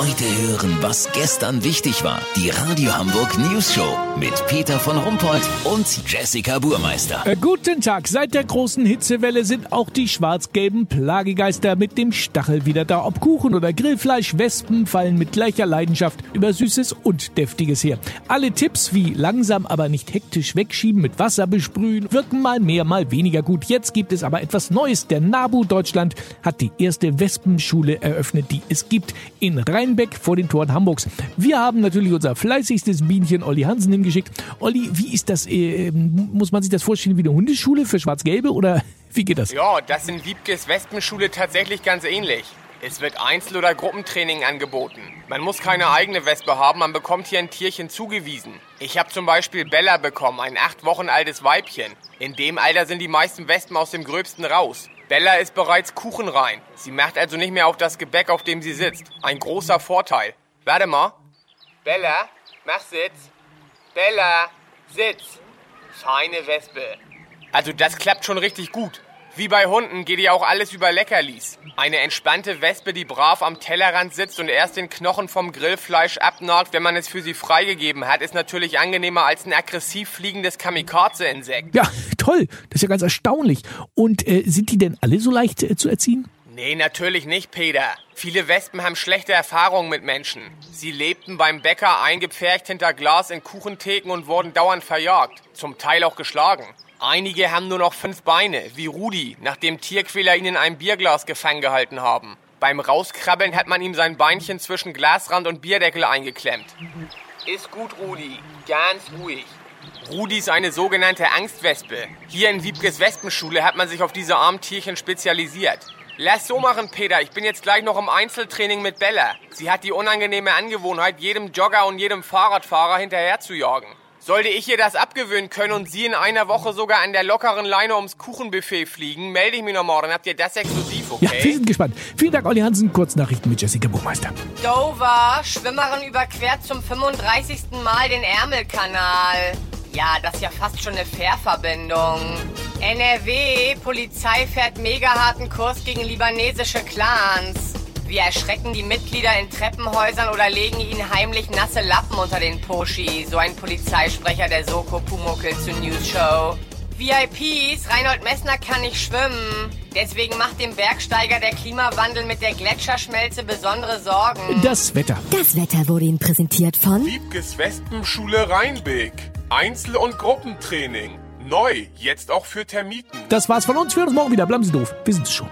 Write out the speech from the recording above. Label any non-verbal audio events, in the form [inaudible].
Heute hören, was gestern wichtig war. Die Radio Hamburg News Show mit Peter von Rumpold und Jessica Burmeister. Äh, guten Tag. Seit der großen Hitzewelle sind auch die schwarz-gelben Plagegeister mit dem Stachel wieder da. Ob Kuchen oder Grillfleisch, Wespen fallen mit gleicher Leidenschaft über Süßes und Deftiges her. Alle Tipps wie langsam, aber nicht hektisch wegschieben, mit Wasser besprühen, wirken mal mehr, mal weniger gut. Jetzt gibt es aber etwas Neues. Der NABU Deutschland hat die erste Wespenschule eröffnet, die es gibt in Rheinbeck vor den Toren Hamburgs. Wir haben natürlich unser fleißigstes Bienchen Olli Hansen hingeschickt. Olli, wie ist das? Äh, muss man sich das vorstellen wie eine Hundeschule für Schwarz-Gelbe oder [laughs] wie geht das? Ja, das in Wiebkes Wespenschule tatsächlich ganz ähnlich. Es wird Einzel- oder Gruppentraining angeboten. Man muss keine eigene Wespe haben, man bekommt hier ein Tierchen zugewiesen. Ich habe zum Beispiel Bella bekommen, ein acht Wochen altes Weibchen. In dem Alter sind die meisten Wespen aus dem Gröbsten raus. Bella ist bereits kuchenrein. Sie macht also nicht mehr auf das Gebäck, auf dem sie sitzt. Ein großer Vorteil. Warte mal. Bella, mach Sitz. Bella, Sitz. Feine Wespe. Also das klappt schon richtig gut. Wie bei Hunden geht ihr auch alles über Leckerlis. Eine entspannte Wespe, die brav am Tellerrand sitzt und erst den Knochen vom Grillfleisch abnagt, wenn man es für sie freigegeben hat, ist natürlich angenehmer als ein aggressiv fliegendes Kamikaze-Insekt. Ja, toll. Das ist ja ganz erstaunlich. Und äh, sind die denn alle so leicht äh, zu erziehen? Nee, natürlich nicht, Peter. Viele Wespen haben schlechte Erfahrungen mit Menschen. Sie lebten beim Bäcker eingepfercht hinter Glas in Kuchentheken und wurden dauernd verjagt. Zum Teil auch geschlagen. Einige haben nur noch fünf Beine, wie Rudi, nachdem Tierquäler ihn in einem Bierglas gefangen gehalten haben. Beim Rauskrabbeln hat man ihm sein Beinchen zwischen Glasrand und Bierdeckel eingeklemmt. Ist gut, Rudi. Ganz ruhig. Rudi ist eine sogenannte Angstwespe. Hier in Wiebkes Wespenschule hat man sich auf diese armen Tierchen spezialisiert. Lass so machen, Peter. Ich bin jetzt gleich noch im Einzeltraining mit Bella. Sie hat die unangenehme Angewohnheit, jedem Jogger und jedem Fahrradfahrer hinterher zu jagen. Sollte ich ihr das abgewöhnen können und sie in einer Woche sogar an der lockeren Leine ums Kuchenbuffet fliegen, melde ich mich noch morgen. Habt ihr das exklusiv, okay? Ja, wir sind gespannt. Vielen Dank, Olli Hansen. Kurznachrichten mit Jessica Buchmeister. Dover, Schwimmerin überquert zum 35. Mal den Ärmelkanal. Ja, das ist ja fast schon eine Fährverbindung. NRW, Polizei fährt mega harten Kurs gegen libanesische Clans. Wir erschrecken die Mitglieder in Treppenhäusern oder legen ihnen heimlich nasse Lappen unter den Poschi. So ein Polizeisprecher der Soko Pumuckel zur News Show. VIPs, Reinhold Messner kann nicht schwimmen. Deswegen macht dem Bergsteiger der Klimawandel mit der Gletscherschmelze besondere Sorgen. Das Wetter. Das Wetter wurde Ihnen präsentiert von Wiebkes Wespenschule Rheinbeek. Einzel- und Gruppentraining. Neu, jetzt auch für Termiten. Das war's von uns. Wir hören uns morgen wieder. Bleiben Sie doof. Wir sind's schon.